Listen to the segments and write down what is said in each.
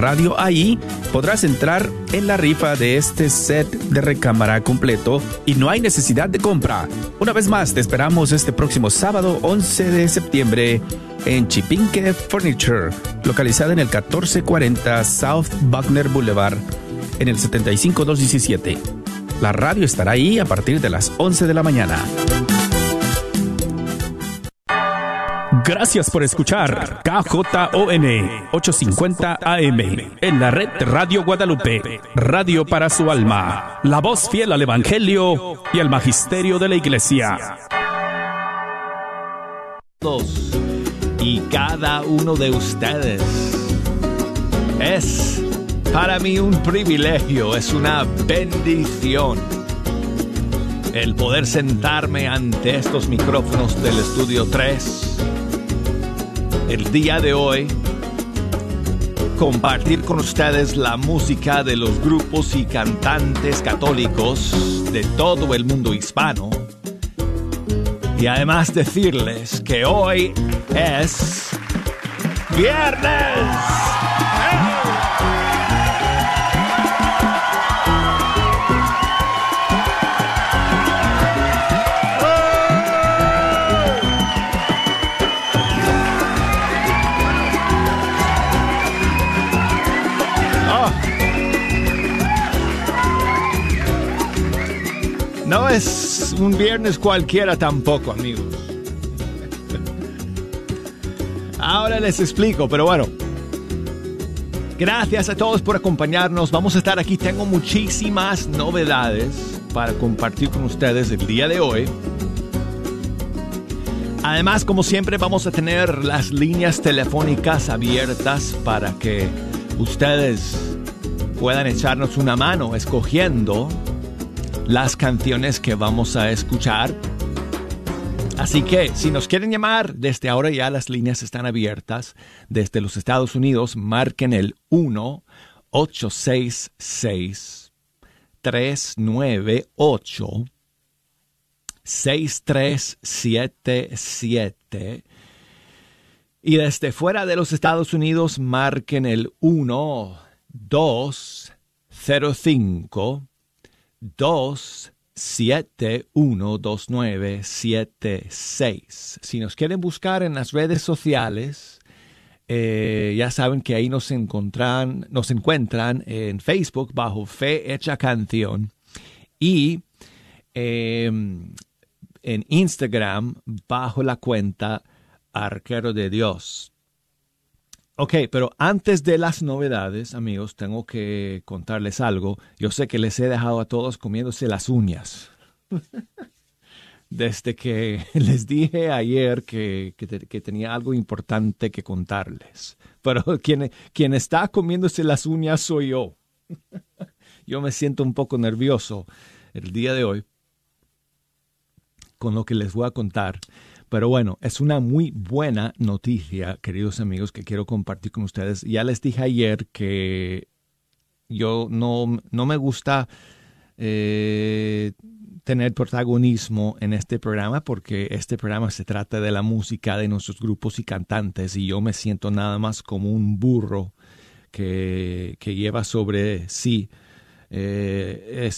radio, ahí podrás entrar en la rifa de este set de recámara completo y no hay necesidad de compra. Una vez más, te esperamos este próximo sábado 11 de septiembre en Chipinque Furniture, localizada en el 1440 South Buckner Boulevard, en el 75217. La radio estará ahí a partir de las 11 de la mañana. Gracias por escuchar KJON 850 AM en la red Radio Guadalupe, radio para su alma, la voz fiel al Evangelio y al Magisterio de la Iglesia. Y cada uno de ustedes es para mí un privilegio, es una bendición el poder sentarme ante estos micrófonos del estudio 3 el día de hoy compartir con ustedes la música de los grupos y cantantes católicos de todo el mundo hispano y además decirles que hoy es viernes. No es un viernes cualquiera tampoco, amigos. Ahora les explico, pero bueno. Gracias a todos por acompañarnos. Vamos a estar aquí. Tengo muchísimas novedades para compartir con ustedes el día de hoy. Además, como siempre, vamos a tener las líneas telefónicas abiertas para que ustedes puedan echarnos una mano escogiendo las canciones que vamos a escuchar. Así que si nos quieren llamar, desde ahora ya las líneas están abiertas. Desde los Estados Unidos, marquen el 1-866 398 6377 y desde fuera de los Estados Unidos marquen el 1 205 2712976. Si nos quieren buscar en las redes sociales, eh, ya saben que ahí nos encuentran, nos encuentran en Facebook bajo Fe Hecha Canción y em, en Instagram bajo la cuenta Arquero de Dios. Ok, pero antes de las novedades, amigos, tengo que contarles algo. Yo sé que les he dejado a todos comiéndose las uñas. Desde que les dije ayer que, tenía algo importante que contarles. Pero quien está comiéndose las uñas soy yo. Yo me siento un poco nervioso el día de hoy con lo que les voy a contar. Pero bueno, es una muy buena noticia, queridos amigos, que quiero compartir con ustedes. Ya les dije ayer que yo no, no me gusta eh, tener protagonismo en este programa porque este programa se trata de la música de nuestros grupos y cantantes y yo me siento nada más como un burro que, lleva sobre sí eh,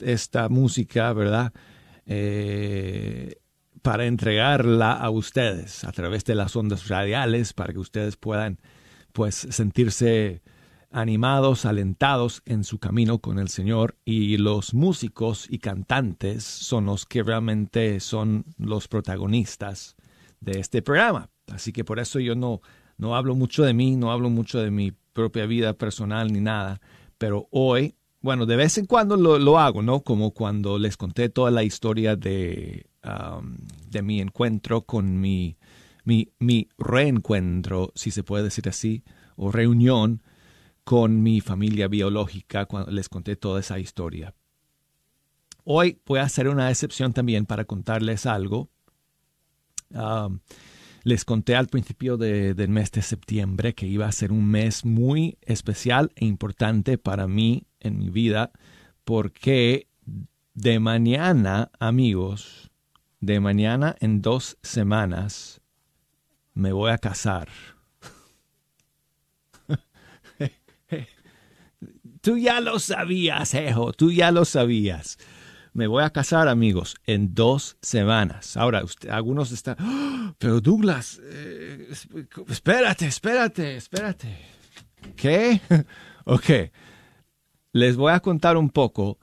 esta música, ¿verdad? Eh, para entregarla a ustedes a través de las ondas radiales para que ustedes puedan pues sentirse animados, alentados en su camino con el Señor y los músicos y cantantes son los que realmente son los protagonistas de este programa. Así que por eso yo no, no hablo mucho de mí, no hablo mucho de mi propia vida personal ni nada, pero hoy, bueno, de vez en cuando lo, lo hago, ¿no? Como cuando les conté toda la historia de Um, de mi encuentro con mi, mi, mi reencuentro, si se puede decir así, o reunión con mi familia biológica cuando les conté toda esa historia. Hoy voy a hacer una excepción también para contarles algo. Um, les conté al principio del mes de septiembre que iba a ser un mes muy especial e importante para mí en mi vida porque de mañana, amigos, de mañana en dos semanas me voy a casar. tú ya lo sabías, Ejo, tú ya lo sabías. Me voy a casar, amigos, en dos semanas. Ahora, usted, algunos están, ¡Ah! pero Douglas, eh, espérate, espérate, espérate. ¿Qué? ok, les voy a contar un poco.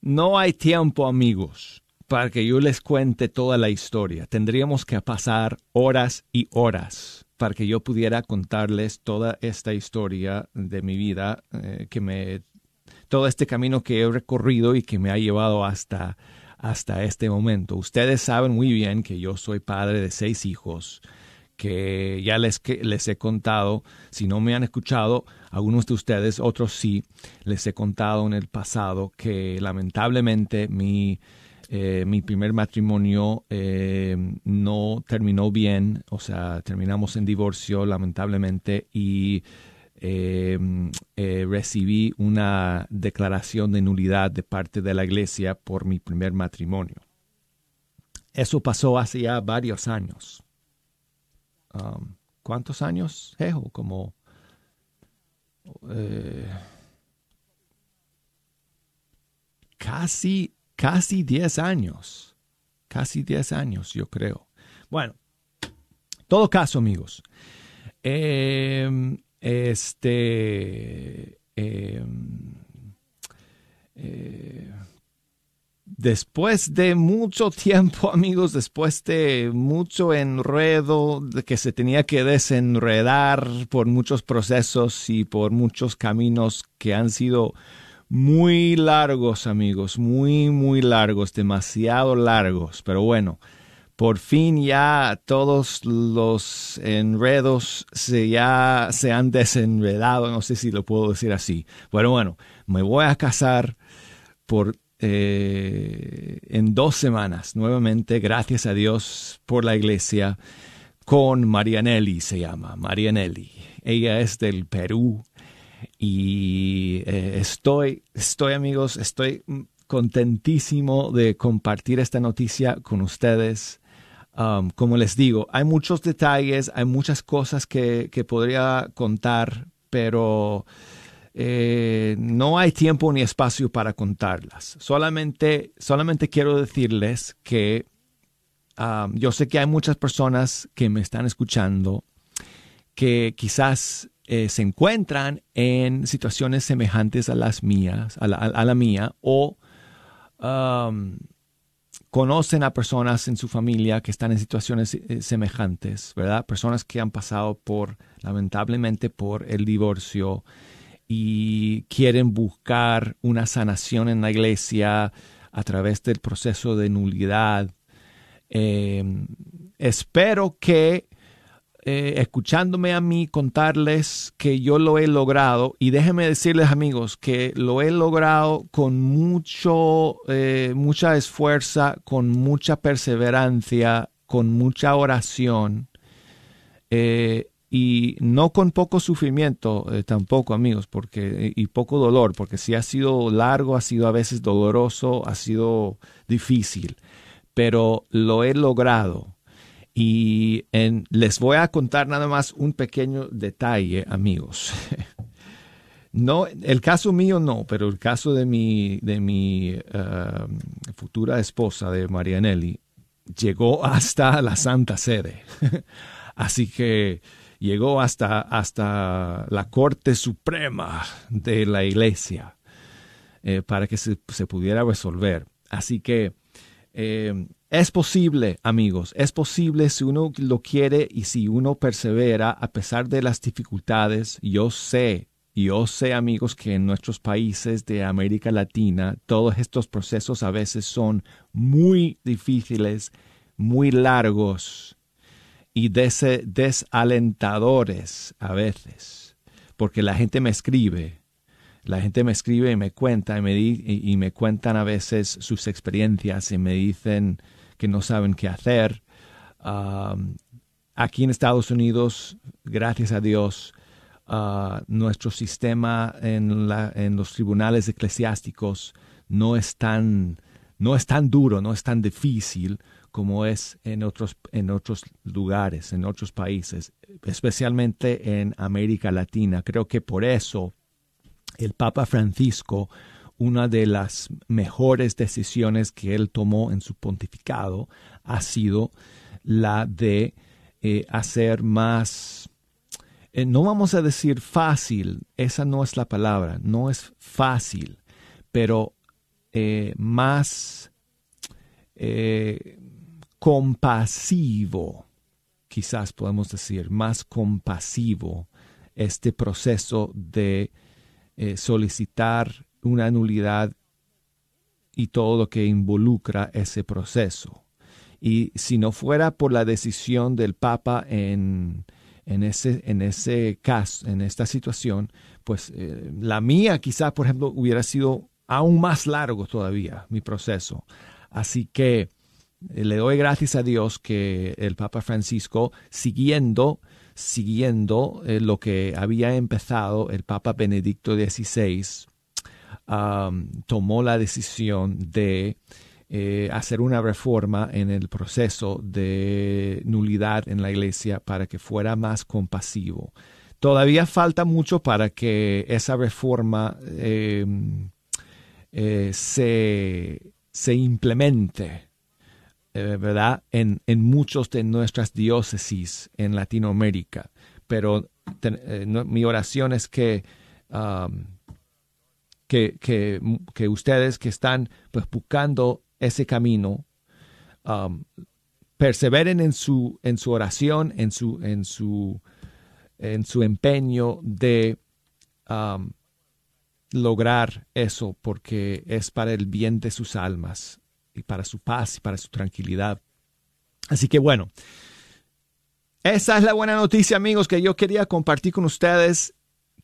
No hay tiempo, amigos para que yo les cuente toda la historia. Tendríamos que pasar horas y horas para que yo pudiera contarles toda esta historia de mi vida, eh, que me, todo este camino que he recorrido y que me ha llevado hasta, hasta este momento. Ustedes saben muy bien que yo soy padre de seis hijos, que ya les, que les he contado, si no me han escuchado, algunos de ustedes, otros sí, les he contado en el pasado que lamentablemente mi eh, mi primer matrimonio eh, no terminó bien, o sea, terminamos en divorcio lamentablemente y eh, recibí una declaración de nulidad de parte de la iglesia por mi primer matrimonio. Eso pasó hace ya varios años. Um, ¿Cuántos años, Jejo? Como casi casi 10 años. Casi 10 años, yo creo. Bueno, todo caso, amigos. Em, este. Em, eh, después de mucho tiempo, amigos, después de mucho enredo de que se tenía que desenredar por muchos procesos y por muchos caminos que han sido muy largos, amigos, muy, muy largos, demasiado largos. Pero bueno, por fin ya todos los enredos se ya se han desenredado, no sé si lo puedo decir así. Pero bueno, me voy a casar por eh, en dos semanas, nuevamente, gracias a Dios por la iglesia, con Marianelli se llama, Marianelli. Ella es del Perú y eh, estoy, estoy amigos, estoy contentísimo de compartir esta noticia con ustedes. Um, como les digo, hay muchos detalles, hay muchas cosas que, podría contar, pero eh, no hay tiempo ni espacio para contarlas. Solamente, solamente quiero decirles que um, yo sé que hay muchas personas que me están escuchando que quizás eh, se encuentran en situaciones semejantes a las mías, a la, mía, o um, conocen a personas en su familia que están en situaciones eh, semejantes, ¿verdad? Personas que han pasado por, lamentablemente, por el divorcio y quieren buscar una sanación en la iglesia a través del proceso de nulidad. Eh, espero que eh, escuchándome a mí contarles que yo lo he logrado y déjenme decirles amigos que lo he logrado con mucho, eh, mucha esfuerzo, con mucha perseverancia, con mucha oración eh, y no con poco sufrimiento tampoco amigos porque y poco dolor porque si ha sido largo, ha sido a veces doloroso, ha sido difícil, pero lo he logrado y les voy a contar nada más un pequeño detalle, amigos. No, el caso mío no, pero el caso de mi, de mi um, futura esposa, de Marianelli, llegó hasta la Santa Sede. Así que llegó hasta, hasta la Corte Suprema de la Iglesia eh, para que se, se, pudiera resolver. Así que eh, es posible, amigos, es posible si uno lo quiere y si uno persevera a pesar de las dificultades. Yo sé, yo sé, amigos, que en nuestros países de América Latina todos estos procesos a veces son muy difíciles, muy largos y desalentadores a veces, porque la gente me escribe la gente me escribe y me cuenta y me, y me cuentan a veces sus experiencias y me dicen que no saben qué hacer. aquí en Estados Unidos, gracias a Dios, uh, nuestro sistema en, la, en, los tribunales eclesiásticos no es, tan, no es tan duro, no es tan difícil como es en otros, en otros lugares, en otros países, especialmente en América Latina. Creo que por eso el Papa Francisco, una de las mejores decisiones que él tomó en su pontificado ha sido la de eh, hacer más, eh, no vamos a decir fácil, esa no es la palabra, no es fácil, pero eh, más compasivo, quizás podemos decir, más compasivo este proceso de solicitar una nulidad y todo lo que involucra ese proceso. Y si no fuera por la decisión del Papa en, en, ese, en ese caso, en esta situación, pues eh, la mía quizás, por ejemplo, hubiera sido aún más largo todavía mi proceso. Así que eh, le doy gracias a Dios que el Papa Francisco, siguiendo, siguiendo eh, lo que había empezado el Papa Benedicto XVI, tomó la decisión de eh, hacer una reforma en el proceso de nulidad en la iglesia para que fuera más compasivo. Todavía falta mucho para que esa reforma em, eh, se, implemente, eh, ¿verdad? En, en muchos de nuestras diócesis en Latinoamérica. Pero mi oración es que que, que, ustedes que están pues, buscando ese camino, um, perseveren en su, en su oración, en su, en su, en su empeño de um, lograr eso, porque es para el bien de sus almas y para su paz y para su tranquilidad. Así que bueno, esa es la buena noticia, amigos, que yo quería compartir con ustedes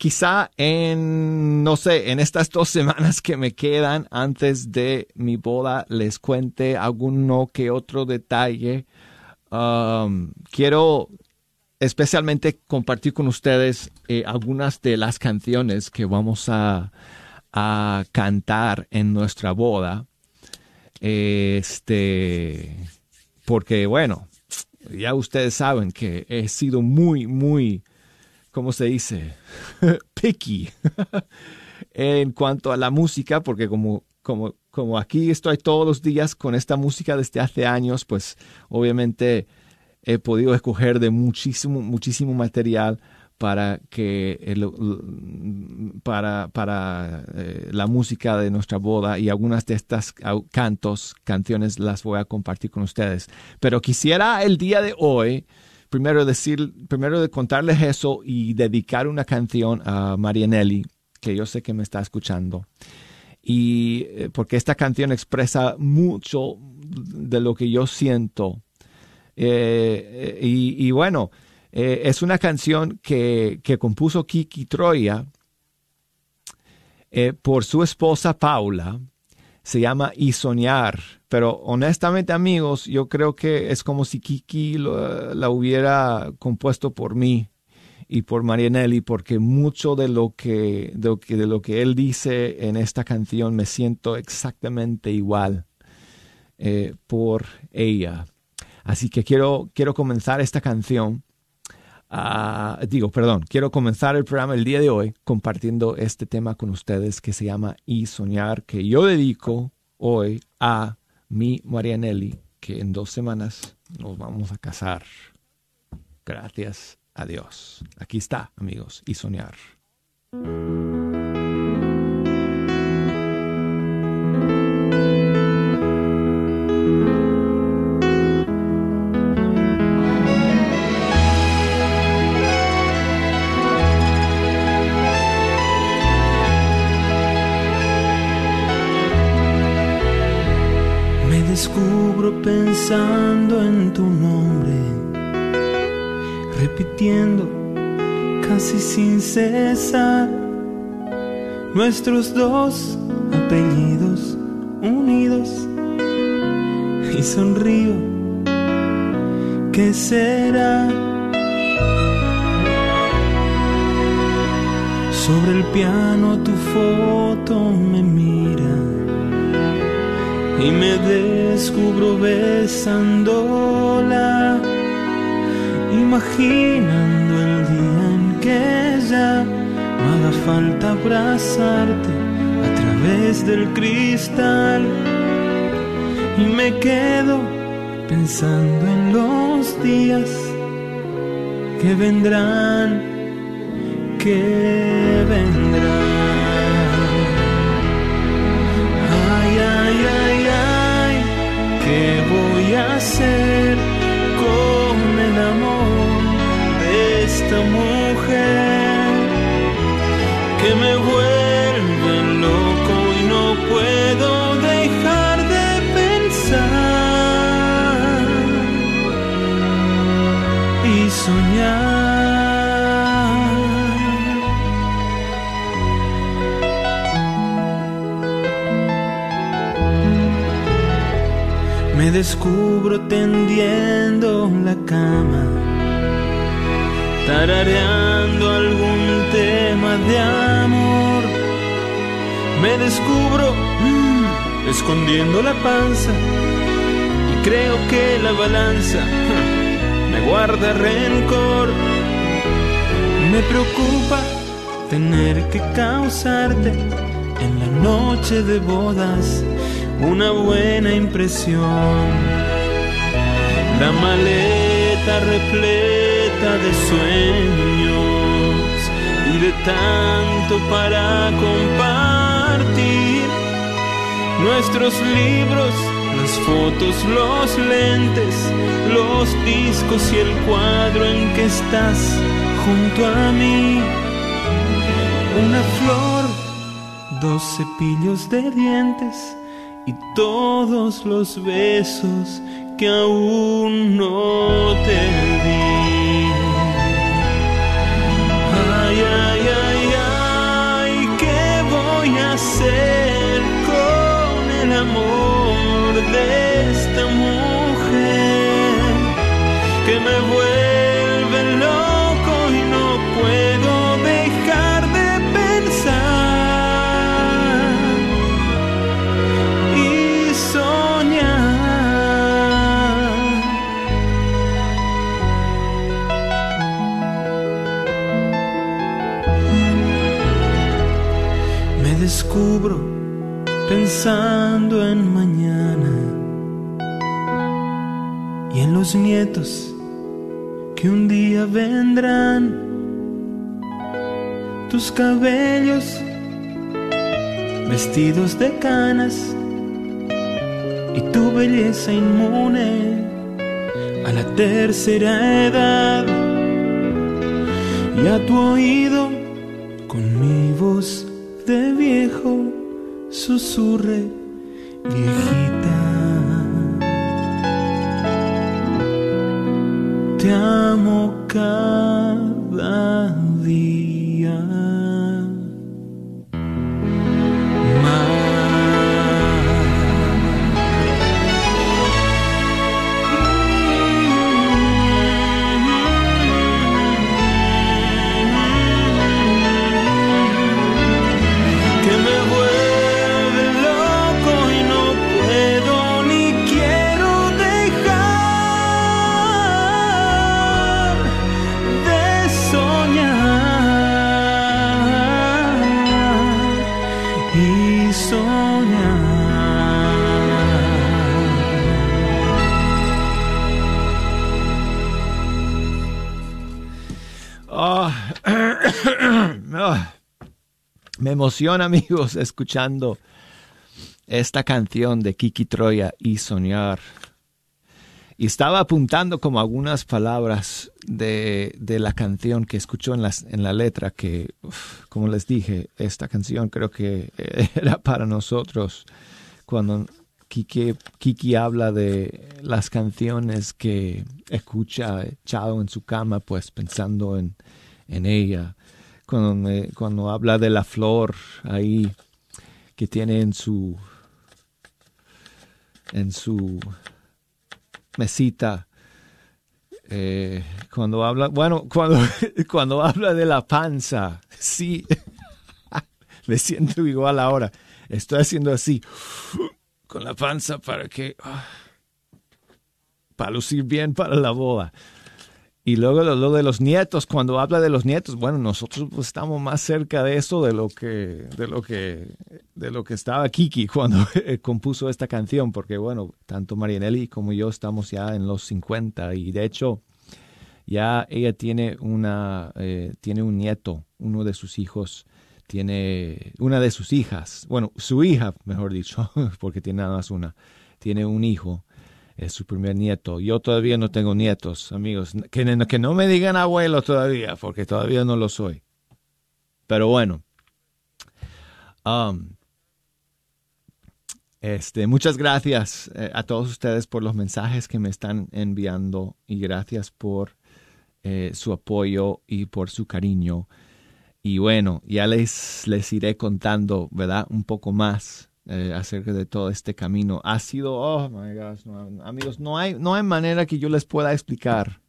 quizá en, no sé, en estas dos semanas que me quedan antes de mi boda les cuente alguno que otro detalle. Um, quiero especialmente compartir con ustedes eh, algunas de las canciones que vamos a, a cantar en nuestra boda. Este, porque bueno, ya ustedes saben que he sido muy, muy ¿cómo se dice? Picky en cuanto a la música, porque como, como, como aquí estoy todos los días con esta música desde hace años, pues obviamente he podido escoger de muchísimo, muchísimo material para que para, para eh, la música de nuestra boda y algunas de estas cantos, canciones las voy a compartir con ustedes. Pero quisiera el día de hoy primero decir, primero de contarles eso y dedicar una canción a Marianelli, que yo sé que me está escuchando. Y eh, porque esta canción expresa mucho de lo que yo siento. Eh, y, bueno, eh, es una canción que, que compuso Kiki Troya por su esposa Paula. Se llama Y Soñar pero honestamente, amigos, yo creo que es como si Kiki la hubiera compuesto por mí y por Marianelli, porque mucho de lo que, de lo que, de lo que él dice en esta canción me siento exactamente igual eh, por ella. Así que quiero, quiero comenzar esta canción. Ah, digo, perdón, quiero comenzar el programa el día de hoy compartiendo este tema con ustedes que se llama Y Soñar, que yo dedico hoy a mi Marianelli, que en dos semanas nos vamos a casar. Gracias a Dios. Aquí está, amigos, y soñar. Pensando en tu nombre, repitiendo casi sin cesar nuestros dos apellidos unidos y sonrío. ¿Qué será? Sobre el piano tu foto me mira y me descubro besándola, imaginando el día en que ella me haga falta abrazarte a través del cristal y me quedo pensando en los días que vendrán, que vendrán. ¿Qué voy a hacer con el amor de esta mujer que me vuelve descubro tendiendo la cama, tarareando algún tema de amor. Me descubro mm, escondiendo la panza y creo que la balanza me guarda rencor. Me preocupa tener que causarte en la noche de bodas una buena impresión. La maleta repleta de sueños y de tanto para compartir. Nuestros libros, las fotos, los lentes, los discos y el cuadro en que estás junto a mí. Una flor, dos cepillos de dientes y todos los besos que aún no en mañana y en los nietos que un día vendrán. Tus cabellos vestidos de canas y tu belleza inmune a la tercera edad y a tu oído susurre me emociona, amigos, escuchando esta canción de Kiki Troya y Soñar. Y estaba apuntando como algunas palabras de, de la canción que escuchó en, las, en la letra, que, como les dije, esta canción creo que era para nosotros cuando Kiki, Kiki habla de las canciones que escucha echado en su cama, pues pensando en, en ella. Cuando, me- cuando habla de la flor ahí que tiene en su en su mesita. Eh, cuando habla, bueno, cuando, cuando habla de la panza, sí, me siento igual ahora. Estoy haciendo así con la panza para que, ah, para lucir bien para la boda. Y luego lo, de los nietos, cuando habla de los nietos, bueno, nosotros pues, estamos más cerca de eso de lo que, de lo que, de lo que estaba Kiki cuando compuso esta canción, porque bueno, tanto Marianelli como yo estamos ya en los 50 y de hecho ya ella tiene una, eh, tiene un nieto, uno de sus hijos tiene una de sus hijas, bueno, su hija, mejor dicho, porque tiene nada más una, tiene un hijo es su primer nieto. Yo todavía no tengo nietos, amigos. Que, no me digan abuelo todavía, porque todavía no lo soy. Pero bueno. Um, este, muchas gracias eh, a todos ustedes por los mensajes que me están enviando y gracias por eh, su apoyo y por su cariño. Y bueno, ya les, les iré contando, ¿verdad? Un poco más eh, acerca de todo este camino. Ha sido, oh my gosh, amigos, no hay, no hay manera que yo les pueda explicar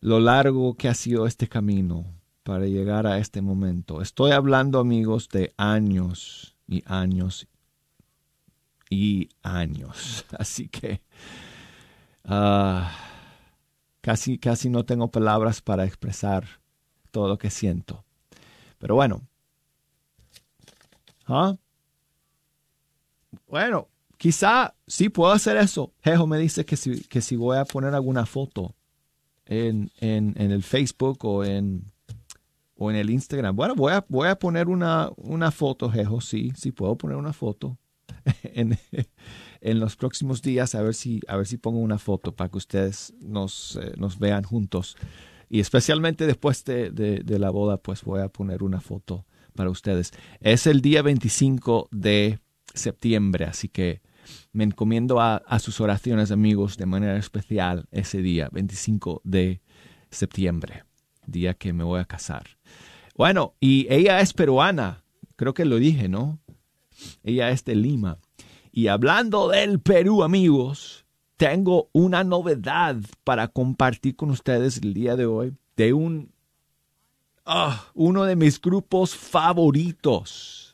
lo largo que ha sido este camino para llegar a este momento. Estoy hablando, amigos, de años y años y años. Así que ah, casi, casi no tengo palabras para expresar todo lo que siento. Pero bueno. ¿Ah? Bueno, quizá sí puedo hacer eso. Jejo me dice que si, que si voy a poner alguna foto en, en, en el Facebook o en, o en el Instagram. Bueno, voy a, voy a poner una, una foto, Jejo, sí, sí puedo poner una foto en, en, los próximos días, a ver, si, a ver si pongo una foto para que ustedes nos, eh, nos vean juntos. Y especialmente después de, de, de, la boda, pues voy a poner una foto para ustedes. Es el día 25 de septiembre, así que me encomiendo a, sus oraciones, amigos, de manera especial ese día, 25 de septiembre, día que me voy a casar. Bueno, y ella es peruana, creo que lo dije, ¿no? Ella es de Lima. Y hablando del Perú, amigos, tengo una novedad para compartir con ustedes el día de hoy de un ah, uno de mis grupos favoritos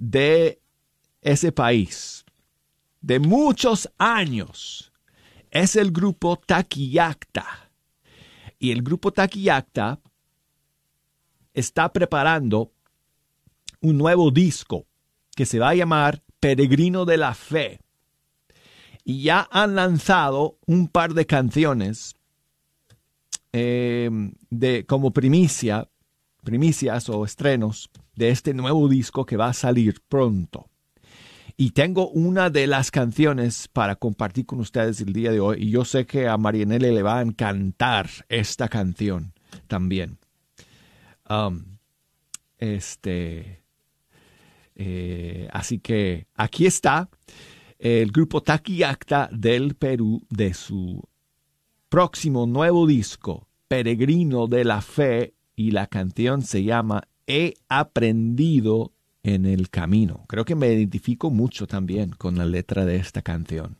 de ese país de muchos años es el grupo Taquillacta. Y el grupo Taquillacta está preparando un nuevo disco que se va a llamar Peregrino de la Fe. Y ya han lanzado un par de canciones eh, de, como primicia, primicias o estrenos de este nuevo disco que va a salir pronto. Y tengo una de las canciones para compartir con ustedes el día de hoy. Y yo sé que a Marianelle le va a encantar esta canción también. Um, este. Eh, así que aquí está el grupo Taquiacta del Perú de su próximo nuevo disco, Peregrino de la Fe, y la canción se llama he aprendido en el camino. Creo que me identifico mucho también con la letra de esta canción.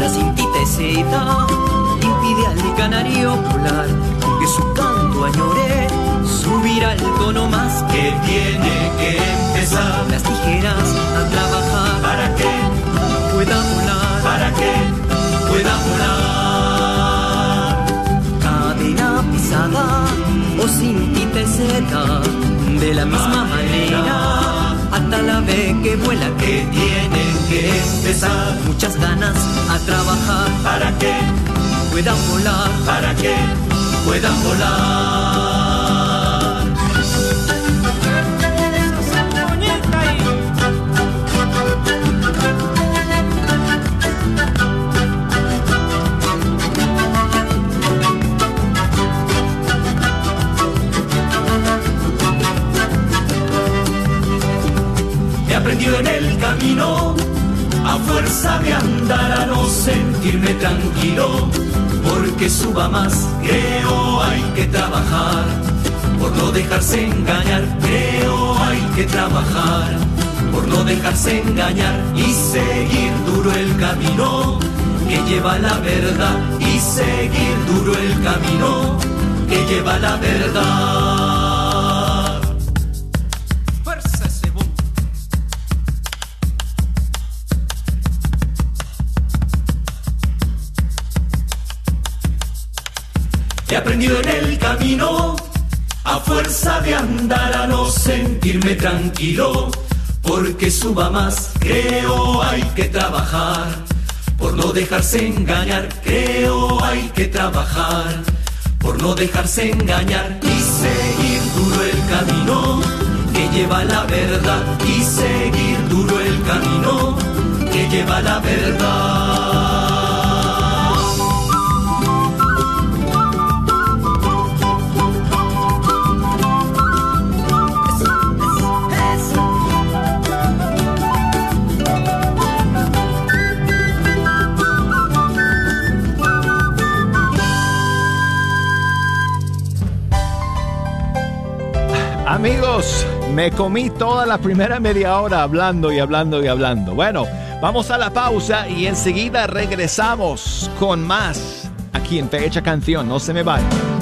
Una cintita tristecita impide al canario volar, que su canto añore subir al tono más que tiene que empezar. Las tijeras a trabajar para que pueda volar, para que pueda volar. Cadena pisada o cintita de la misma manera. Hasta la vez que vuela que tienen que empezar. Muchas ganas a trabajar para que puedan volar, para que puedan volar. aprendido en el camino, fuerza de andar a no sentirme tranquilo, porque suba más, creo hay que trabajar, por no dejarse engañar, creo hay que trabajar, por no dejarse engañar y seguir duro el camino que lleva la verdad y seguir duro el camino que lleva la verdad. En el camino, a fuerza de andar a no sentirme tranquilo, porque suba más, creo hay que trabajar, por no dejarse engañar, creo hay que trabajar, por no dejarse engañar y seguir duro el camino que lleva la verdad. Y seguir duro el camino que lleva la verdad. Amigos, me comí toda la primera media hora hablando y hablando y hablando. Bueno, vamos a la pausa y enseguida regresamos con más aquí en Fecha Canción. No se me vayan.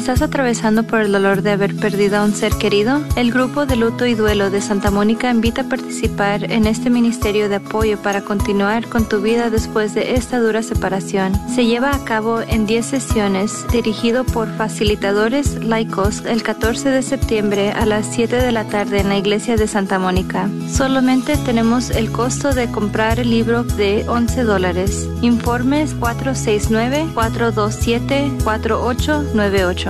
¿Estás atravesando por el dolor de haber perdido a un ser querido? El grupo de luto y duelo de Santa Mónica invita a participar en este ministerio de apoyo para continuar con tu vida después de esta dura separación. Se lleva a cabo en 10 sesiones, dirigido por facilitadores laicos el 14 de septiembre a las 7 de la tarde en la iglesia de Santa Mónica. Solamente tenemos el costo de comprar el libro de 11 dólares. Informes 469 427 4898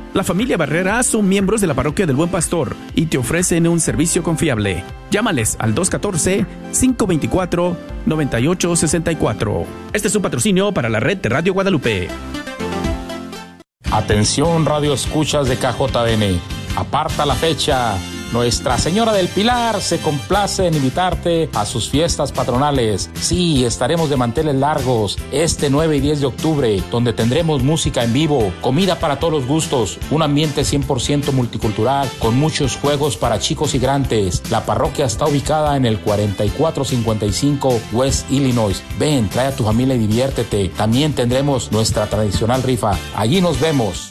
La familia Barrera son miembros de la parroquia del Buen Pastor y te ofrecen un servicio confiable. Llámales al 214-524-9864. Este es un patrocinio para la red de Radio Guadalupe. Atención Radio Escuchas de KJN. Aparta la fecha nuestra Señora del Pilar se complace en invitarte a sus fiestas patronales. Sí, estaremos de manteles largos este 9 y 10 de octubre, donde tendremos música en vivo, comida para todos los gustos, un ambiente 100% multicultural con muchos juegos para chicos y grandes. La parroquia está ubicada en el 4455 West Illinois. Ven, trae a tu familia y diviértete. También tendremos nuestra tradicional rifa. Allí nos vemos.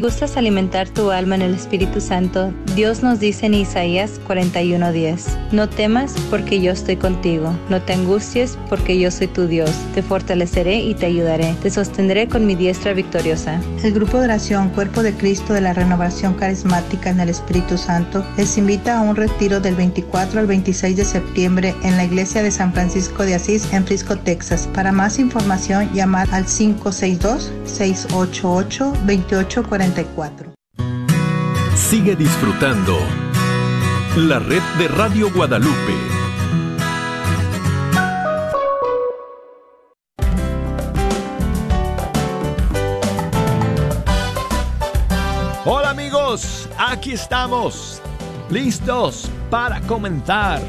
Gustas alimentar tu alma en el Espíritu Santo, Dios nos dice en Isaías 41:10, no temas porque yo estoy contigo, no te angusties porque yo soy tu Dios, te fortaleceré y te ayudaré, te sostendré con mi diestra victoriosa. El grupo de oración Cuerpo de Cristo de la Renovación Carismática en el Espíritu Santo les invita a un retiro del 24 al 26 de septiembre en la iglesia de San Francisco de Asís en Frisco, Texas. Para más información, llamar al 562 688 2840 Sigue disfrutando la red de Radio Guadalupe. Hola amigos, aquí estamos, listos para comentar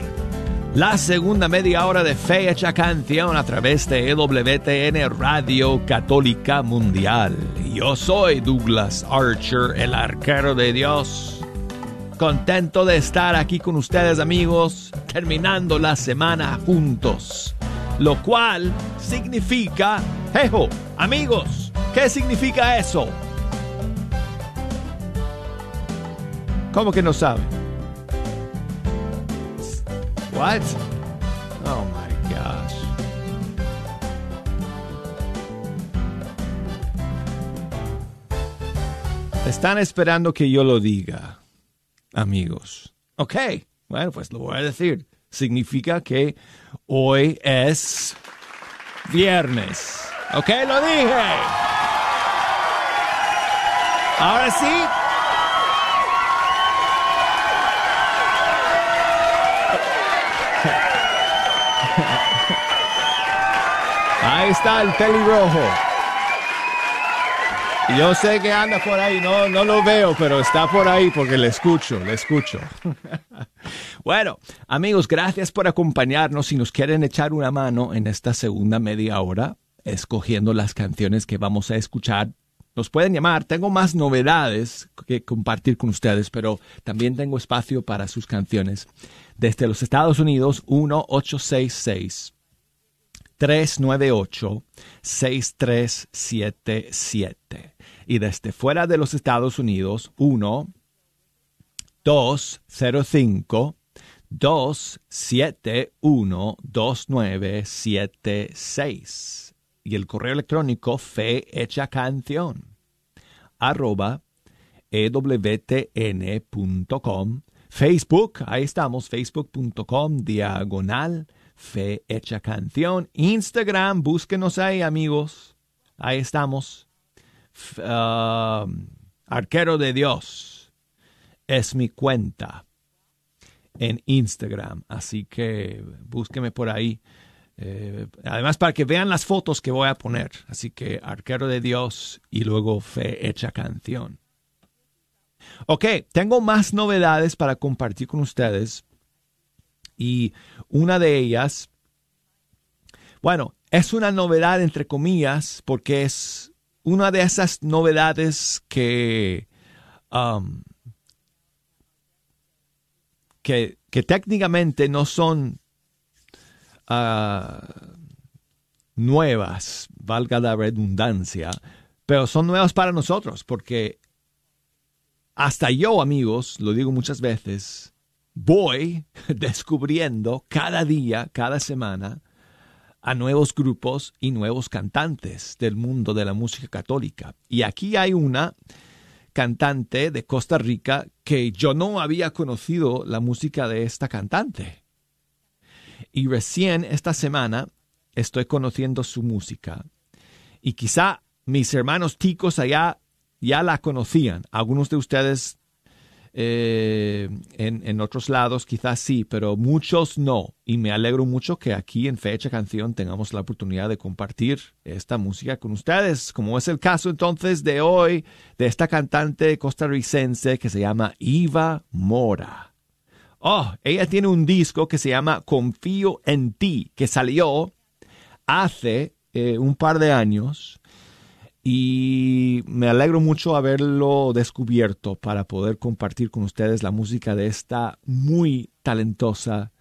la segunda media hora de Fecha Canción a través de EWTN Radio Católica Mundial. Yo soy Douglas Archer, el arquero de Dios. Contento de estar aquí con ustedes amigos, terminando la semana juntos. Lo cual significa, jejo, amigos, ¿qué significa eso? ¿Cómo que no saben? What? Oh my gosh. Están esperando que yo lo diga, amigos. Ok, bueno, pues lo voy a decir. Significa que hoy es viernes. Ok, lo dije. Ahora sí, Ahí está el pelirrojo. Yo sé que anda por ahí, no, no lo veo, pero está por ahí porque le escucho, le escucho. bueno, amigos, gracias por acompañarnos. Si nos quieren echar una mano en esta segunda media hora, escogiendo las canciones que vamos a escuchar, nos pueden llamar. Tengo más novedades que compartir con ustedes, pero también tengo espacio para sus canciones. Desde los Estados Unidos, 1866 398-6377. Y desde fuera de los Estados Unidos, 1-205-271-2976. Y el correo electrónico fe hecha canción arroba ewtn.com. Facebook, ahí estamos, facebook.com diagonal Fe Hecha Canción. Instagram, búsquenos ahí, amigos. Ahí estamos. Um, Arquero de Dios es mi cuenta en Instagram. Así que búsqueme por ahí. Eh, además, para que vean las fotos que voy a poner. Así que Arquero de Dios y luego Fe Hecha Canción. Ok, tengo más novedades para compartir con ustedes y una de ellas, bueno, es una novedad entre comillas porque es una de esas novedades que, um, que, técnicamente no son uh, nuevas, valga la redundancia, pero son nuevas para nosotros porque hasta yo, amigos, lo digo muchas veces, voy descubriendo cada día, cada semana, a nuevos grupos y nuevos cantantes del mundo de la música católica. Y aquí hay una cantante de Costa Rica que yo no había conocido la música de esta cantante. Y recién esta semana estoy conociendo su música. Y quizá mis hermanos ticos allá ya la conocían. Algunos de ustedes eh, en, otros lados quizás sí, pero muchos no. Y me alegro mucho que aquí en Fecha Canción tengamos la oportunidad de compartir esta música con ustedes, como es el caso entonces de hoy de esta cantante costarricense que se llama Iva Mora. Oh, ella tiene un disco que se llama Confío en ti, que salió hace eh, un par de años y me alegro mucho haberlo descubierto para poder compartir con ustedes la música de esta muy talentosa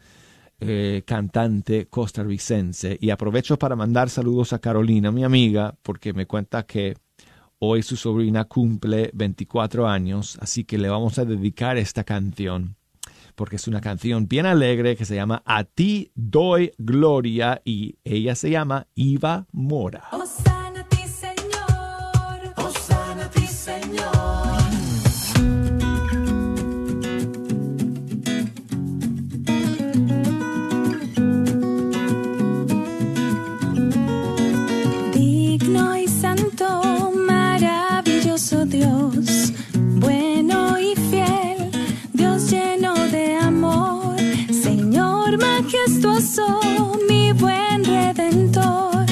eh, cantante costarricense. Y aprovecho para mandar saludos a Carolina, mi amiga, porque me cuenta que Hoy su sobrina cumple 24 años, así que le vamos a dedicar esta canción porque es una canción bien alegre que se llama A ti doy gloria y ella se llama Iva Mora. Mi buen redentor,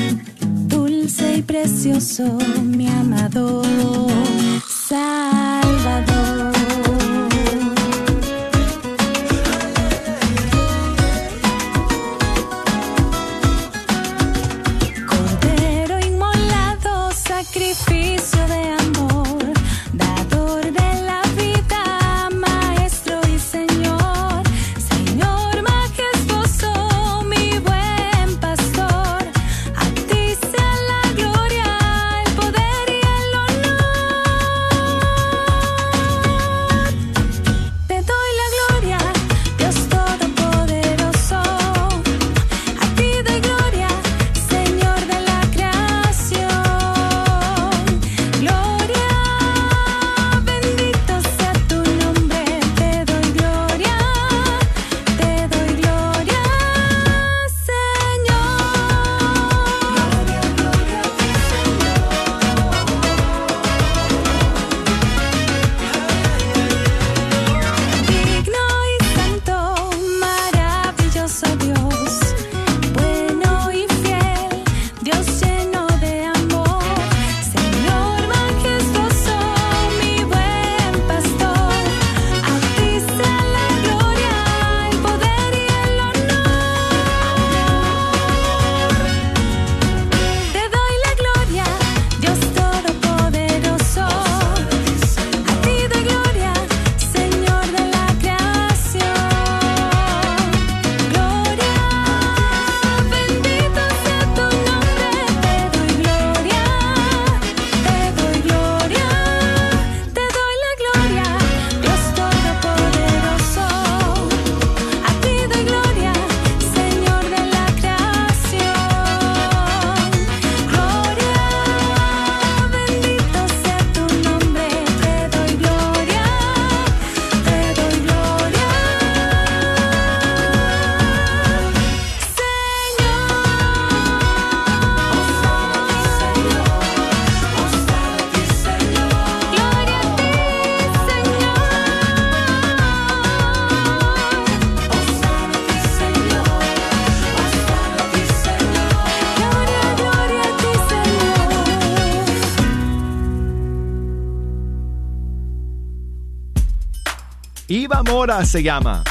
dulce y precioso, mi amado Salvador. Cordero inmolado, sacrificio Se llama,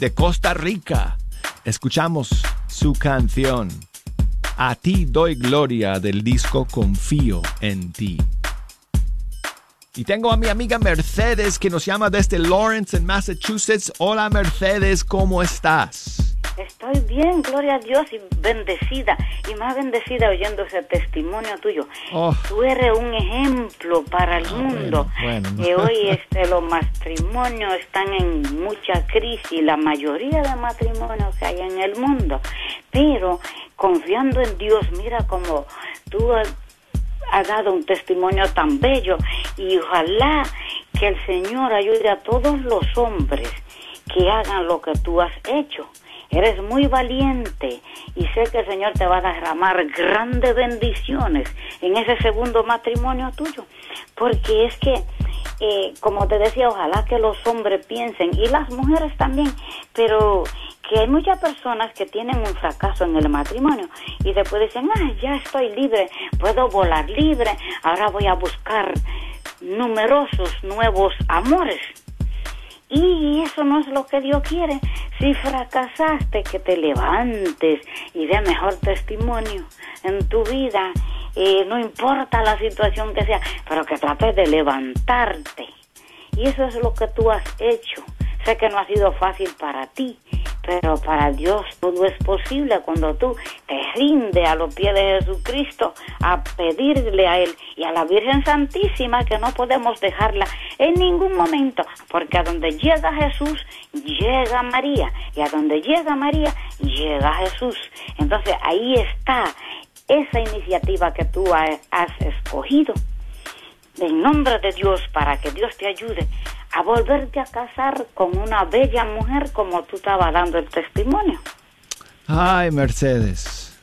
de Costa Rica. Escuchamos su canción. A ti doy gloria del disco Confío en ti. Y tengo a mi amiga Mercedes que nos llama desde Lawrence, en Massachusetts. Hola Mercedes, ¿cómo estás? Estoy bien, gloria a Dios y bendecida, y más bendecida oyendo ese testimonio tuyo. Oh. Tú eres un ejemplo para el ah, mundo. Y hoy este, los matrimonios están en mucha crisis, la mayoría de matrimonios que hay en el mundo. Pero confiando en Dios, mira cómo tú has dado un testimonio tan bello y ojalá que el Señor ayude a todos los hombres que hagan lo que tú has hecho Eres muy valiente y sé que el Señor te va a derramar grandes bendiciones en ese segundo matrimonio tuyo. Porque es que, eh, como te decía, ojalá que los hombres piensen y las mujeres también, pero que hay muchas personas que tienen un fracaso en el matrimonio y después dicen, ah, ya estoy libre, puedo volar libre, ahora voy a buscar numerosos nuevos amores. Y eso no es lo que Dios quiere. Si fracasaste, que te levantes y dé mejor testimonio en tu vida. Eh, no importa la situación que sea, pero que trates de levantarte. Y eso es lo que tú has hecho. Sé que no ha sido fácil para ti, pero para Dios todo es posible cuando tú te rindes a los pies de Jesucristo a pedirle a Él y a la Virgen Santísima que no podemos dejarla en ningún momento, porque a donde llega Jesús, llega María, y a donde llega María, llega Jesús. Entonces ahí está esa iniciativa que tú has escogido en nombre de Dios para que Dios te ayude a volverte a casar con una bella mujer como tú estabas dando el testimonio. Ay, Mercedes,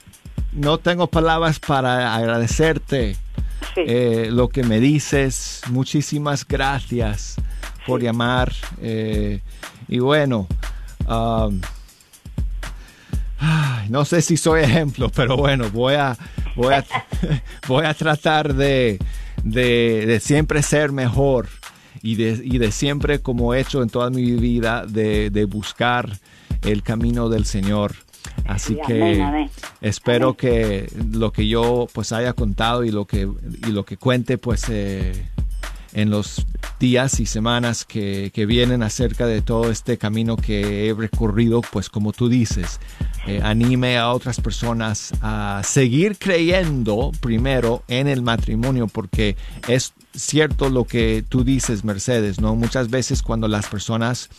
no tengo palabras para agradecerte eh, lo que me dices. Muchísimas gracias por llamar. Eh, y bueno, um, no sé si soy ejemplo, pero bueno, voy a, voy a, voy a tratar de, de, siempre ser mejor y de, y de, siempre, como he hecho en toda mi vida, de, de buscar el camino del Señor. Así que espero que lo que yo pues haya contado y lo que, y lo que cuente pues eh, en los días y semanas que, que, vienen acerca de todo este camino que he recorrido, pues como tú dices, eh, anime a otras personas a seguir creyendo primero en el matrimonio, porque es cierto lo que tú dices, Mercedes, ¿no? Muchas veces cuando las personas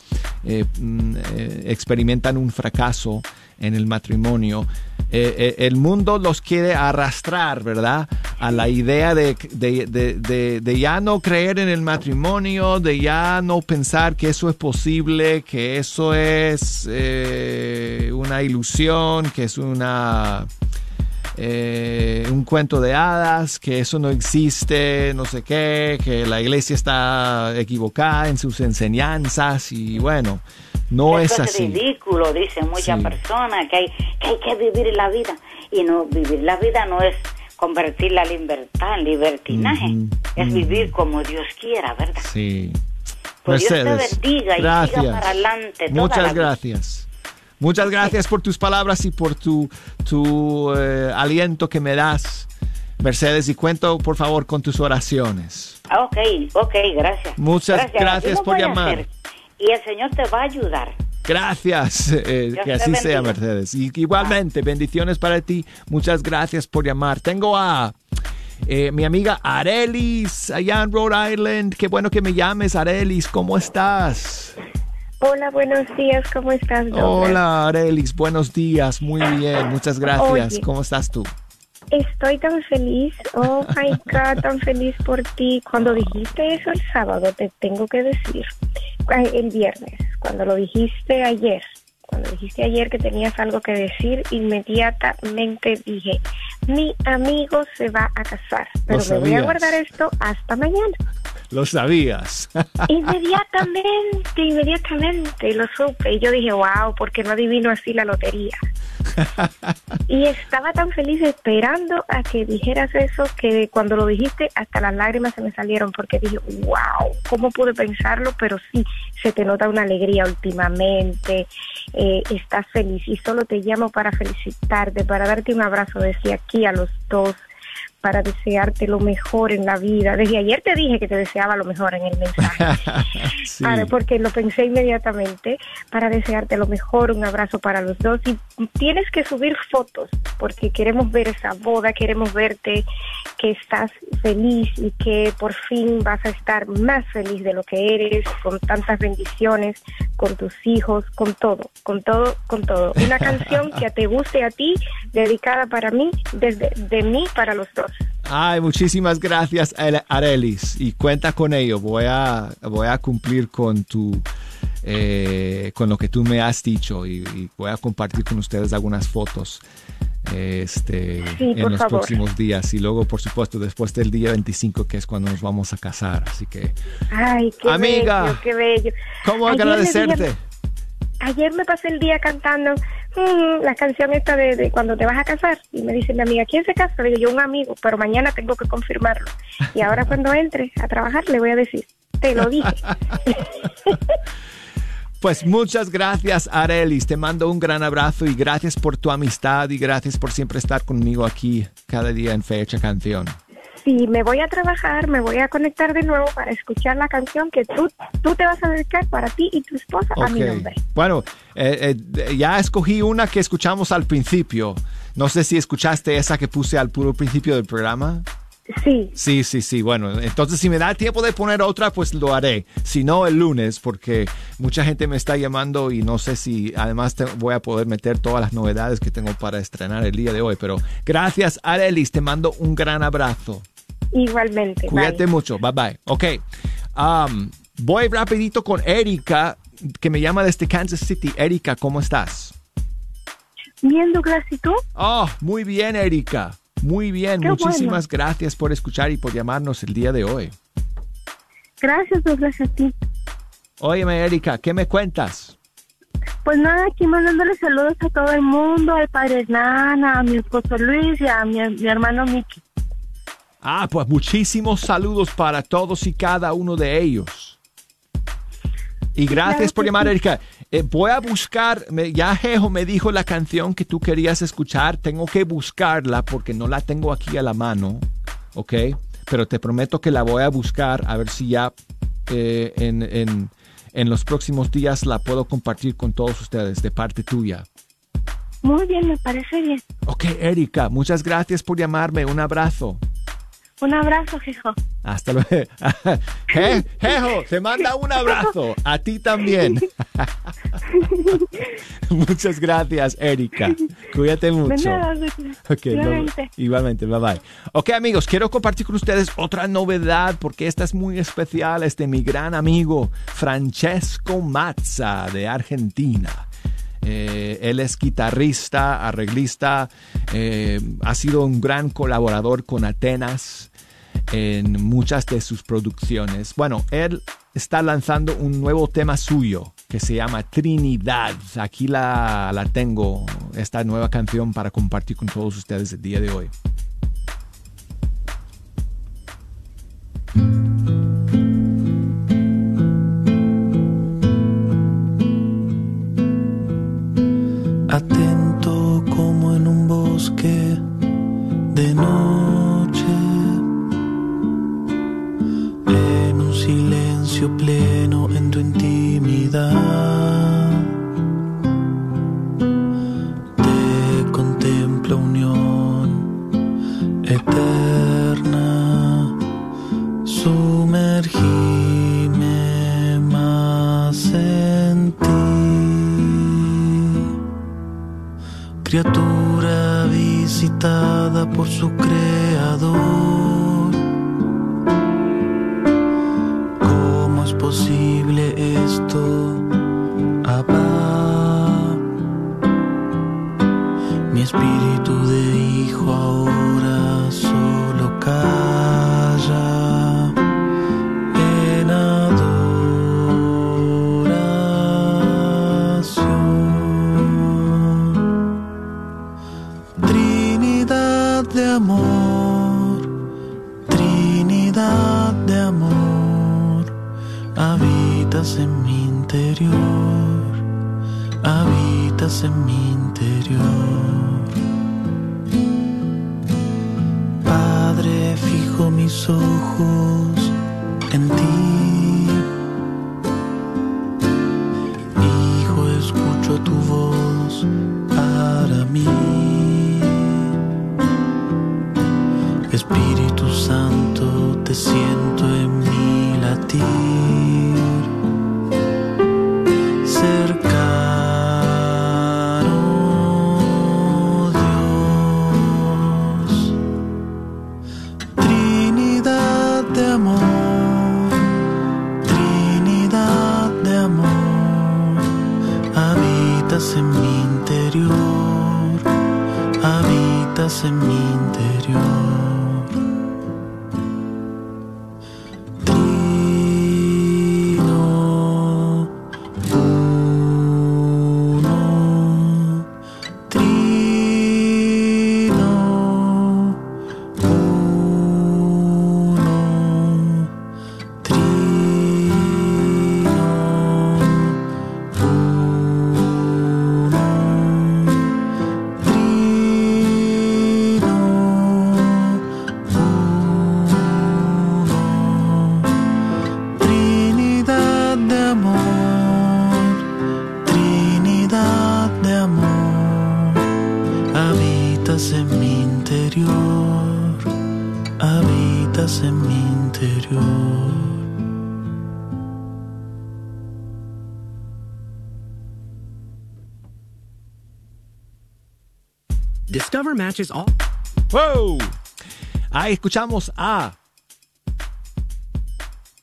eh, mm, eh, experimentan un fracaso en el matrimonio, eh, el mundo los quiere arrastrar, ¿verdad? A la idea de, de, ya no creer en el matrimonio, de ya no pensar que eso es posible, que eso es una ilusión, que es una eh, un cuento de hadas, que eso no existe, no sé qué, que la iglesia está equivocada en sus enseñanzas y bueno, no es así. Es ridículo, dicen muchas personas, que hay, que hay que vivir la vida y no vivir la vida no es convertir la libertad en libertinaje, es vivir como Dios quiera, ¿verdad? Sí. Pues Dios te bendiga y siga para adelante. Muchas gracias. Muchas gracias por tus palabras y por tu, tu eh, aliento que me das, Mercedes. Y cuento, por favor, con tus oraciones. Ok, ok, gracias. Muchas gracias, por llamar. Y el Señor te va a ayudar. Gracias, eh, que así sea, Mercedes. Y igualmente, bendiciones para ti. Muchas gracias por llamar. Tengo a eh, mi amiga Arelis, allá en Rhode Island. Qué bueno que me llames, Arelis. ¿Cómo estás? Hola, buenos días, ¿cómo estás? Hola, Arelis, buenos días, muy bien, muchas gracias. ¿Cómo estás tú? Estoy tan feliz, oh my God, tan feliz por ti. Cuando dijiste eso el sábado, te tengo que decir, el viernes, cuando lo dijiste ayer, cuando dijiste ayer que tenías algo que decir, inmediatamente dije, mi amigo se va a casar, pero me voy a guardar esto hasta mañana. Lo sabías. Inmediatamente, inmediatamente lo supe. Y yo dije, wow, porque no adivino así la lotería. y estaba tan feliz esperando a que dijeras eso que cuando lo dijiste hasta las lágrimas se me salieron porque dije, wow, ¿cómo pude pensarlo? Pero sí, se te nota una alegría últimamente, eh, estás feliz y solo te llamo para felicitarte, para darte un abrazo desde aquí a los dos para desearte lo mejor en la vida. Desde ayer te dije que te deseaba lo mejor en el mensaje, porque lo pensé inmediatamente, para desearte lo mejor, un abrazo para los dos. Y tienes que subir fotos, porque queremos ver esa boda, queremos verte que estás feliz y que por fin vas a estar más feliz de lo que eres, con tantas bendiciones, con tus hijos, con todo, con todo, con todo. Una canción que te guste a ti, dedicada para mí, desde de mí para los dos. Ay, muchísimas gracias, Arelis. Y cuenta con ello. Voy a, voy a cumplir con tu, eh, con lo que tú me has dicho y, voy a compartir con ustedes algunas fotos este, en los próximos días. Y luego, por supuesto, después del día 25, que es cuando nos vamos a casar. Así que, Ay, qué amiga, qué bello. ¿cómo agradecerte? Ayer me pasé el día cantando Mm, la canción esta de, cuando te vas a casar. Y me dice mi amiga, ¿quién se casa? Le digo, yo un amigo, pero mañana tengo que confirmarlo. Y ahora cuando entre a trabajar le voy a decir, te lo dije. Pues muchas gracias, Arelis. Te mando un gran abrazo y gracias por tu amistad y gracias por siempre estar conmigo aquí cada día en Fecha Canción. Si me voy a trabajar, me voy a conectar de nuevo para escuchar la canción que tú, tú te vas a dedicar para ti y tu esposa a mi nombre. Bueno, eh, eh, ya escogí una que escuchamos al principio. No sé si escuchaste esa que puse al puro principio del programa. Sí. Sí, sí, sí. Bueno, entonces si me da tiempo de poner otra, pues lo haré. Si no, el lunes, porque mucha gente me está llamando y no sé si además voy a poder meter todas las novedades que tengo para estrenar el día de hoy. Pero gracias, Arelis. Te mando un gran abrazo. Igualmente. Cuídate mucho. Bye bye. Ok. Um, voy rapidito con Erika, que me llama desde Kansas City. Erika, ¿cómo estás? Bien, Douglas, ¿y tú? Oh, muy bien, Erika. Muy bien, muchísimas gracias por escuchar y por llamarnos el día de hoy. Gracias, Douglas, a ti. Óyeme, Erika, ¿qué me cuentas? Pues nada, aquí mandándole saludos a todo el mundo, al padre Nana, a mi esposo Luis y a mi, hermano Miki. Ah, pues muchísimos saludos para todos y cada uno de ellos. Y gracias por llamar, Erika. Eh, voy a buscar, ya Jejo me dijo la canción que tú querías escuchar, tengo que buscarla porque no la tengo aquí a la mano, ¿ok? Pero te prometo que la voy a buscar a ver si ya eh, en, en los próximos días la puedo compartir con todos ustedes de parte tuya. Muy bien, me parece bien. Ok, Erika, muchas gracias por llamarme. Un abrazo. Un abrazo, Jejo. Hasta luego. Jejo, te manda un abrazo. A ti también. Muchas gracias, Erika. Cuídate mucho. igualmente. igualmente, bye bye. Ok, amigos, quiero compartir con ustedes otra novedad porque esta es muy especial. Es de mi gran amigo Francesco Mazza de Argentina. Eh, él es guitarrista, arreglista, eh, ha sido un gran colaborador con Atenas en muchas de sus producciones. Bueno, él está lanzando un nuevo tema suyo que se llama Trinidad. Aquí la, la tengo, esta nueva canción para compartir con todos ustedes el día de hoy. Atento como en un bosque de noche, en un silencio pleno en tu intimidad. ¡Wow! Ahí escuchamos a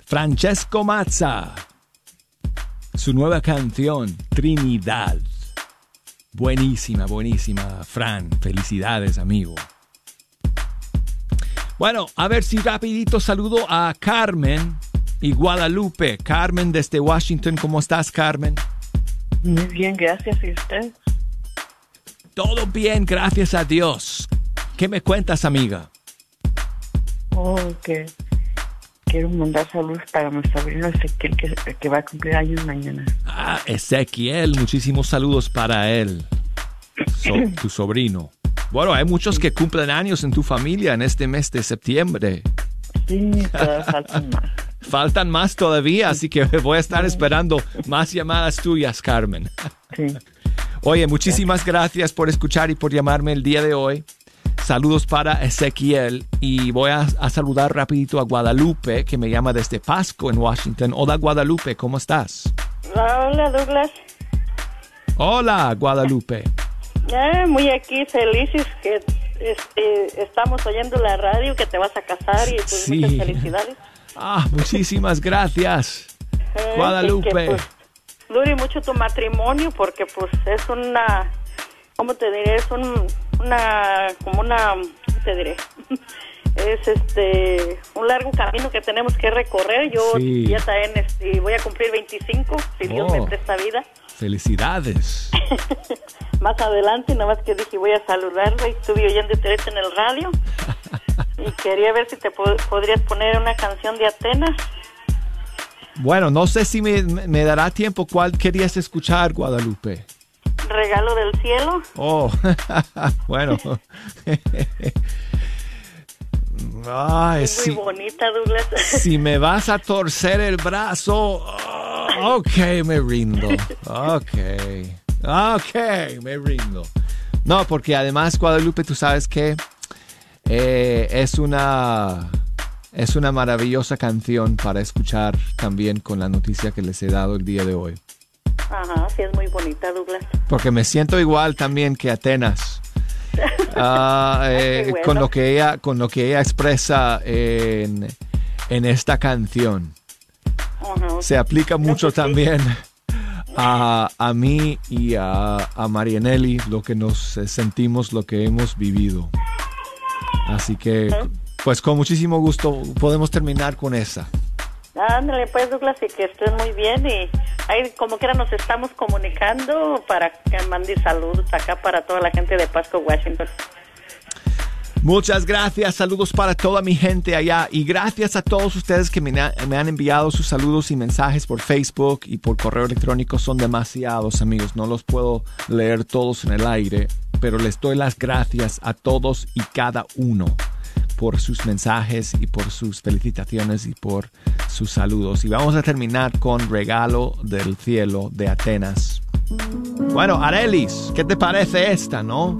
Francesco Mazza. Su nueva canción, Trinidad. Buenísima, buenísima, Fran. Felicidades, amigo. Bueno, a ver si rapidito saludo a Carmen y Guadalupe. Carmen desde Washington, ¿cómo estás, Carmen? Muy bien, gracias. ¿Y usted? Todo bien, gracias a Dios. ¿Qué me cuentas, amiga? Oh, que quiero mandar saludos para mi sobrino Ezequiel, que, que va a cumplir años mañana. Ah, Ezequiel, muchísimos saludos para él, tu sobrino. Bueno, hay muchos que cumplen años en tu familia en este mes de septiembre. Sí, pero faltan más. Faltan más todavía, así que voy a estar esperando más llamadas tuyas, Carmen. Sí. Oye, muchísimas gracias por escuchar y por llamarme el día de hoy. Saludos para Ezequiel y voy a, a, saludar rapidito a Guadalupe que me llama desde Pasco en Washington. Hola Guadalupe, ¿cómo estás? Hola Douglas. Hola Guadalupe. Eh, muy aquí felices que este, estamos oyendo la radio, que te vas a casar y pues, Sí. muchas felicidades. Ah, muchísimas gracias. Eh, Guadalupe. que, pues, dure mucho tu matrimonio porque pues es una, ¿cómo te diré? Es un, una, como una, ¿cómo te diré? es este, un largo camino que tenemos que recorrer. Yo Sí. ya también este, voy a cumplir 25, si Dios Oh. me presta vida. Felicidades. Más adelante, nada más que dije voy a saludarla y estuve oyendo ahorita en el radio y quería ver si te po- podrías poner una canción de Atenas. Bueno, no sé si me, me dará tiempo. ¿Cuál querías escuchar, Guadalupe? Regalo del cielo. Oh, bueno. Ay, Es muy bonita, Douglas. Si me vas a torcer el brazo, oh, ok, me rindo. Ok, ok, me rindo. No, porque además, Guadalupe, tú sabes que eh, es una es una maravillosa canción para escuchar también con la noticia que les he dado el día de hoy. Ajá, sí es muy bonita, Douglas. Porque me siento igual también que Atenas. Ah, eh, bueno. con lo que ella con lo que ella expresa en, en esta canción Ajá. se aplica mucho también a, a mí y a, a Marianelli lo que nos sentimos lo que hemos vivido así que pues con muchísimo gusto podemos terminar con esa Ándale, pues, Douglas, y que estés muy bien. Y ahí, como quiera, nos estamos comunicando para que mande saludos acá para toda la gente de Pasco, Washington. Muchas gracias, saludos para toda mi gente allá y gracias a todos ustedes que me, ha- me han enviado sus saludos y mensajes por Facebook y por correo electrónico. Son demasiados amigos, no los puedo leer todos en el aire, pero les doy las gracias a todos y cada uno por sus mensajes y por sus felicitaciones y por sus saludos. Y vamos a terminar con Regalo del Cielo de Atenas. Bueno, Arelis, ¿qué te parece esta, no?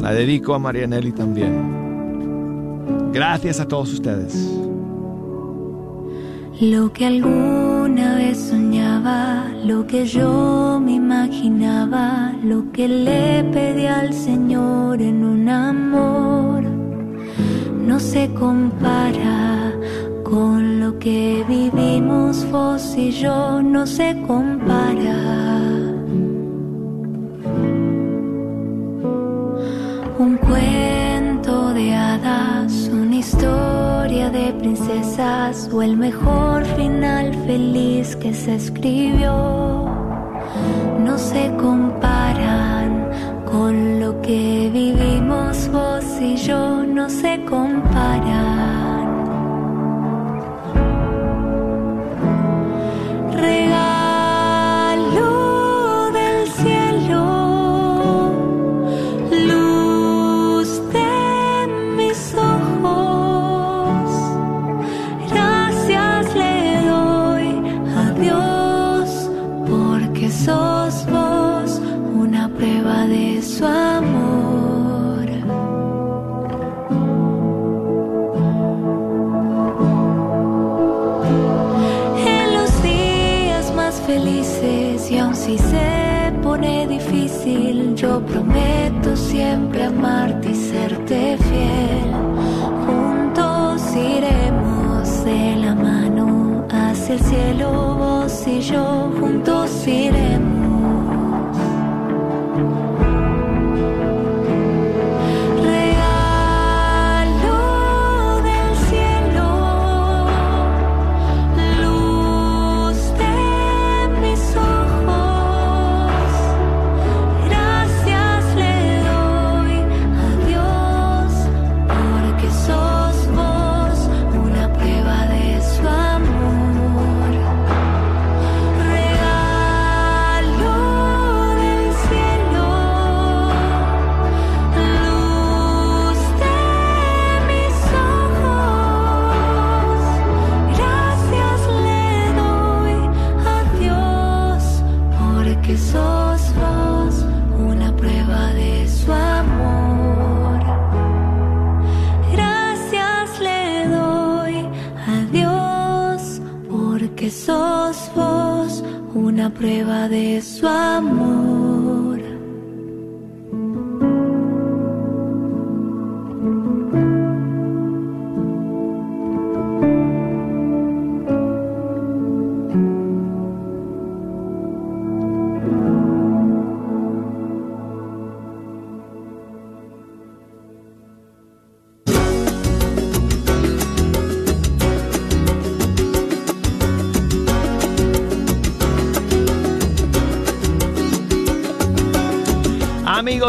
La dedico a Marianelli también. Gracias a todos ustedes. Lo que alguna vez soñaba, lo que yo me imaginaba, lo que le pedí al Señor en un amor, no se compara con lo que vivimos vos y yo, no se compara. Un cuento de hadas, una historia de princesas o el mejor final feliz que se escribió. No se comparan con lo que vivimos vos y yo, no se comparan.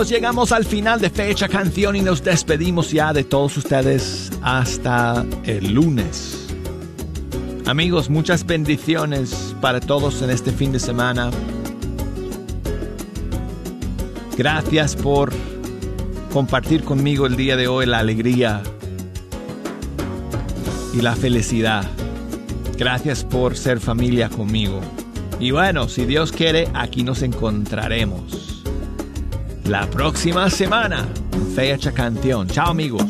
Llegamos al final de fecha canción y nos despedimos ya de todos ustedes hasta el lunes. Amigos, muchas bendiciones para todos en este fin de semana. Gracias por compartir conmigo el día de hoy la alegría y la felicidad. Gracias por ser familia conmigo. Y bueno, si Dios quiere, aquí nos encontraremos la próxima semana. Fecha canción. Chao amigos.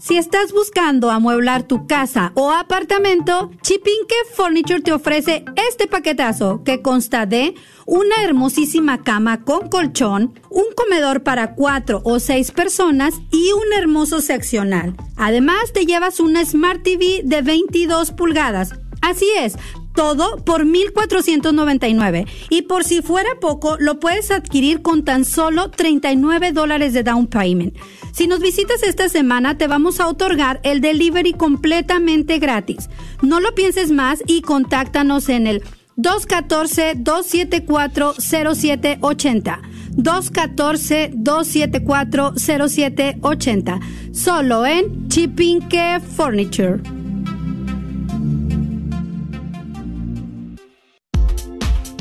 Si estás buscando amueblar tu casa o apartamento, Chipinque Furniture te ofrece este paquetazo que consta de una hermosísima cama con colchón, un comedor para cuatro o seis personas y un hermoso seccional. Además, te llevas una Smart TV de 22 pulgadas. Así es, todo por 1,499. Y por si fuera poco, lo puedes adquirir con tan solo 39 dólares de down payment. Si nos visitas esta semana, te vamos a otorgar el delivery completamente gratis. No lo pienses más y contáctanos en el 214-274-0780. 214-274-0780. Solo en Chipinque Furniture.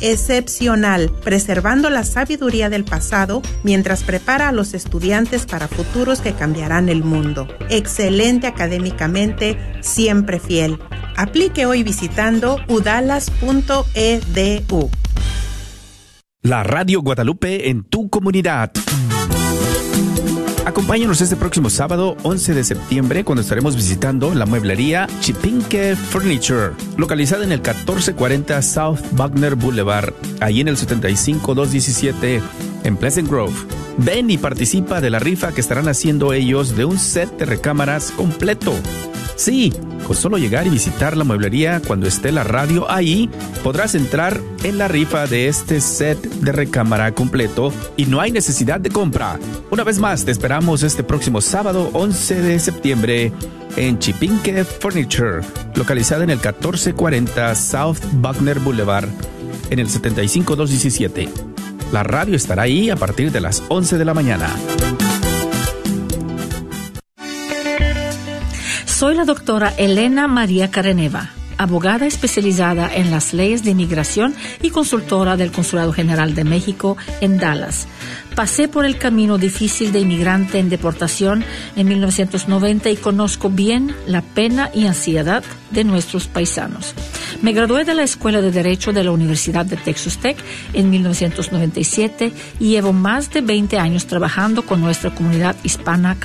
excepcional, preservando la sabiduría del pasado mientras prepara a los estudiantes para futuros que cambiarán el mundo. Excelente académicamente, siempre fiel. Aplique hoy visitando udalas.edu. La Radio Guadalupe en tu comunidad. Acompáñanos este próximo sábado 11 de septiembre cuando estaremos visitando la mueblería Chipinque Furniture, localizada en el 1440 South Wagner Boulevard, ahí en el 75217 en Pleasant Grove. Ven y participa de la rifa que estarán haciendo ellos de un set de recámaras completo. Sí, con solo llegar y visitar la mueblería cuando esté la radio ahí, podrás entrar en la rifa de este set de recámara completo y no hay necesidad de compra. Una vez más, te esperamos este próximo sábado 11 de septiembre en Chipinque Furniture, localizada en el 1440 South Buckner Boulevard, en el 75217. La radio estará ahí a partir de las 11 de la mañana. Soy la doctora Elena María Careneva abogada especializada en las leyes de inmigración y consultora del Consulado General de México en Dallas. Pasé por el camino difícil de inmigrante en deportación en 1990 y conozco bien la pena y ansiedad de nuestros paisanos. Me gradué de la Escuela de Derecho de la Universidad de Texas Tech en 1997 y llevo más de 20 años trabajando con nuestra comunidad hispana